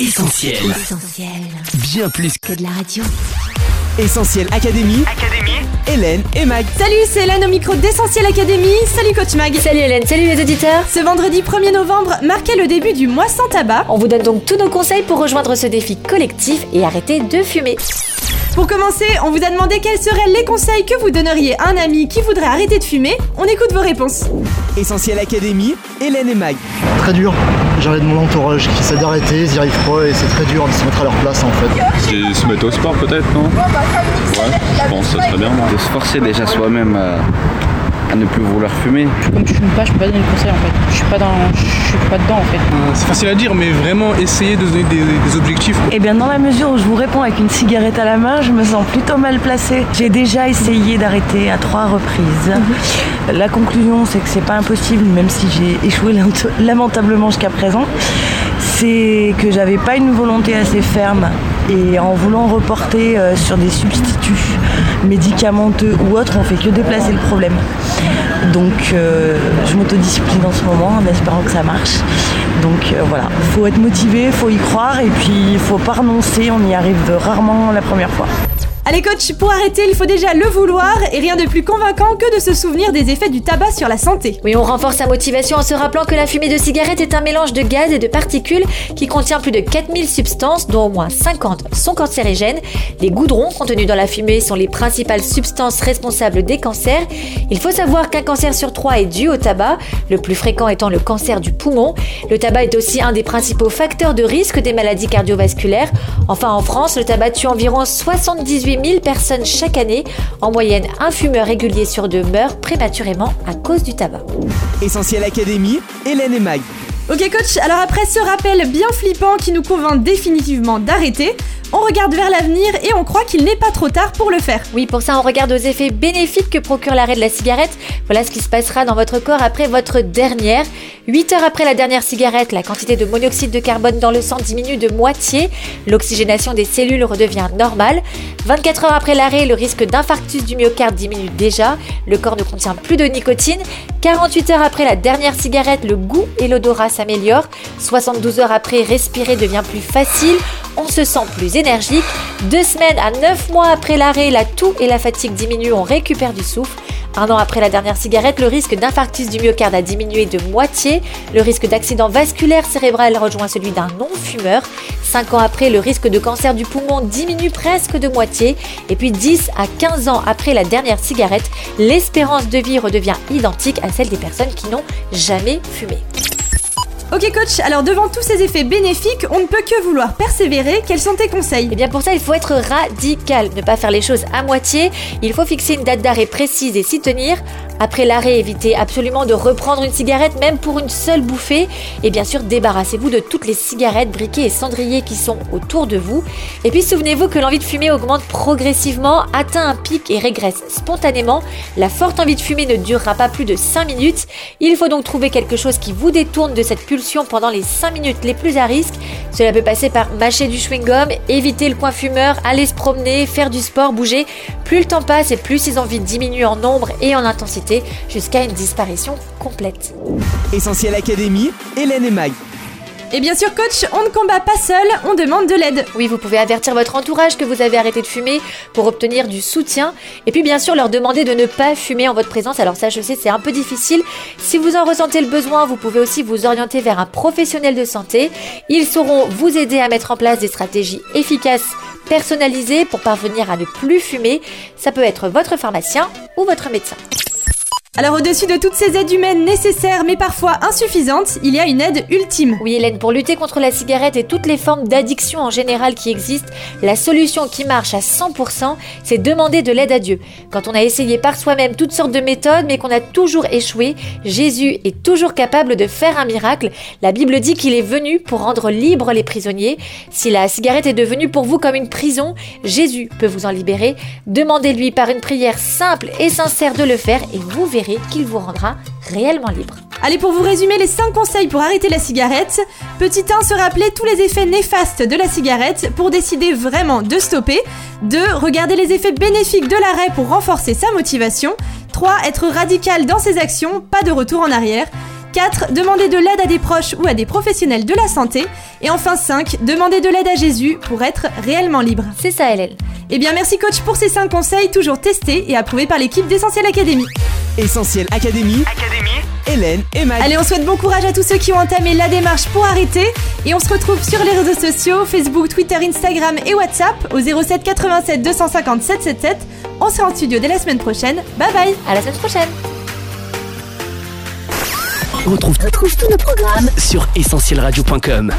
Essentiel. Essentiel. Bien plus Que de la radio. Essentiel Académie. Académie. Hélène et Mag. Salut, c'est Hélène au micro d'Essentiel Academy. Salut Coach Mag. Salut Hélène, salut les auditeurs Ce vendredi 1er novembre marquait le début du mois sans tabac. On vous donne donc tous nos conseils pour rejoindre ce défi collectif et arrêter de fumer. Pour commencer, on vous a demandé quels seraient les conseils que vous donneriez à un ami qui voudrait arrêter de fumer. On écoute vos réponses. Essentiel Académie. Hélène et Mag. Très dur. J'arrête mon entourage qui essaie d'arrêter, ils y arrivent pas et c'est très dur de se mettre à leur place en fait. C'est se mettre au sport peut-être, non? Ouais, je pense que ça serait bien. non de se forcer déjà soi-même à, à ne plus vouloir fumer. Comme je fume pas, je peux pas donner de conseils en fait. Je suis pas dans, je suis pas dedans en fait. C'est facile à dire, mais vraiment essayer de se donner des, des objectifs. Eh bien, dans la mesure où je vous réponds avec une cigarette à la main, je me sens plutôt mal placée. J'ai déjà essayé d'arrêter à trois reprises. La conclusion, c'est que c'est pas impossible, même si j'ai échoué lament- lamentablement jusqu'à présent. C'est que j'avais pas une volonté assez ferme et en voulant reporter euh, sur des substituts médicamenteux ou autres, on fait que déplacer le problème. Donc euh, je m'autodiscipline en ce moment en espérant que ça marche. Donc euh, voilà, faut être motivé, faut y croire et puis il faut pas renoncer, on y arrive rarement la première fois. Allez coach, pour arrêter, il faut déjà le vouloir et rien de plus convaincant que de se souvenir des effets du tabac sur la santé. Oui, on renforce sa motivation en se rappelant que la fumée de cigarette est un mélange de gaz et de particules qui contient plus de 4000 substances, dont au moins 50 sont cancérigènes. Les goudrons contenus dans la fumée sont les principales substances responsables des cancers. Il faut savoir qu'un cancer sur trois est dû au tabac, le plus fréquent étant le cancer du poumon. Le tabac est aussi un des principaux facteurs de risque des maladies cardiovasculaires. Enfin, en France, le tabac tue environ 78 000 personnes chaque année. En moyenne, un fumeur régulier sur deux meurt prématurément à cause du tabac. Essentiel Académie. Hélène et Mag. Ok coach, alors après ce rappel bien flippant qui nous convainc définitivement d'arrêter, on regarde vers l'avenir et on croit qu'il n'est pas trop tard pour le faire. Oui, pour ça, on regarde aux effets bénéfiques que procure l'arrêt de la cigarette. Voilà ce qui se passera dans votre corps après votre dernière. 8 heures après la dernière cigarette, la quantité de monoxyde de carbone dans le sang diminue de moitié. L'oxygénation des cellules redevient normale. 24 heures après l'arrêt, le risque d'infarctus du myocarde diminue déjà. Le corps ne contient plus de nicotine. 48 heures après la dernière cigarette, le goût et l'odorat s'améliorent. 72 heures après, respirer devient plus facile. On se sent plus énergique. Deux semaines à 9 mois après l'arrêt, la toux et la fatigue diminuent, on récupère du souffle. Un an après la dernière cigarette, le risque d'infarctus du myocarde a diminué de moitié. Le risque d'accident vasculaire cérébral rejoint celui d'un non-fumeur. Cinq ans après, le risque de cancer du poumon diminue presque de moitié. Et puis 10 à 15 ans après la dernière cigarette, l'espérance de vie redevient identique à celle des personnes qui n'ont jamais fumé. Ok coach, alors devant tous ces effets bénéfiques, on ne peut que vouloir persévérer. Quels sont tes conseils? Eh bien pour ça, il faut être radical, ne pas faire les choses à moitié. Il faut fixer une date d'arrêt précise et s'y tenir. Après l'arrêt, évitez absolument de reprendre une cigarette, même pour une seule bouffée. Et bien sûr, débarrassez-vous de toutes les cigarettes, briquets et cendriers qui sont autour de vous. Et puis souvenez-vous que l'envie de fumer augmente progressivement, atteint un pic et régresse spontanément. La forte envie de fumer ne durera pas plus de 5 minutes. Il faut donc trouver quelque chose qui vous détourne de cette pulsion pendant les 5 minutes les plus à risque. Cela peut passer par mâcher du chewing-gum, éviter le coin fumeur, aller se promener, faire du sport, bouger. Plus le temps passe et plus ces envies diminuent en nombre et en intensité jusqu'à une disparition complète. Essentiel Académie. Hélène et Mag. Et bien sûr coach, on ne combat pas seul, on demande de l'aide. Oui, vous pouvez avertir votre entourage que vous avez arrêté de fumer pour obtenir du soutien. Et puis bien sûr leur demander de ne pas fumer en votre présence. Alors ça je sais c'est un peu difficile. Si vous en ressentez le besoin, vous pouvez aussi vous orienter vers un professionnel de santé. Ils sauront vous aider à mettre en place des stratégies efficaces personnalisées pour parvenir à ne plus fumer. Ça peut être votre pharmacien ou votre médecin. Alors au-dessus de toutes ces aides humaines nécessaires mais parfois insuffisantes, il y a une aide ultime. Oui Hélène, pour lutter contre la cigarette et toutes les formes d'addiction en général qui existent, la solution qui marche à 100%, c'est demander de l'aide à Dieu. Quand on a essayé par soi-même toutes sortes de méthodes mais qu'on a toujours échoué, Jésus est toujours capable de faire un miracle. La Bible dit qu'il est venu pour rendre libres les prisonniers. Si la cigarette est devenue pour vous comme une prison, Jésus peut vous en libérer. Demandez-lui par une prière simple et sincère de le faire et vous verrez qu'il vous rendra réellement libre. Allez, pour vous résumer les 5 conseils pour arrêter la cigarette. Petit 1, se rappeler tous les effets néfastes de la cigarette pour décider vraiment de stopper. 2, regarder les effets bénéfiques de l'arrêt pour renforcer sa motivation. 3, être radical dans ses actions, pas de retour en arrière. 4. Demander de l'aide à des proches ou à des professionnels de la santé. Et enfin 5. Demander de l'aide à Jésus pour être réellement libre. C'est ça, Hélène. Eh bien merci coach pour ces 5 conseils toujours testés et approuvés par l'équipe d'Essentiel Academy. Essentiel Académie. Hélène et Mag. Allez, on souhaite bon courage à tous ceux qui ont entamé la démarche pour arrêter. Et on se retrouve sur les réseaux sociaux, Facebook, Twitter, Instagram et WhatsApp au 07 87 250 777. On sera en studio dès la semaine prochaine. Bye bye À la semaine prochaine. Retrouve, retrouve tous nos programmes sur essentielradio.com.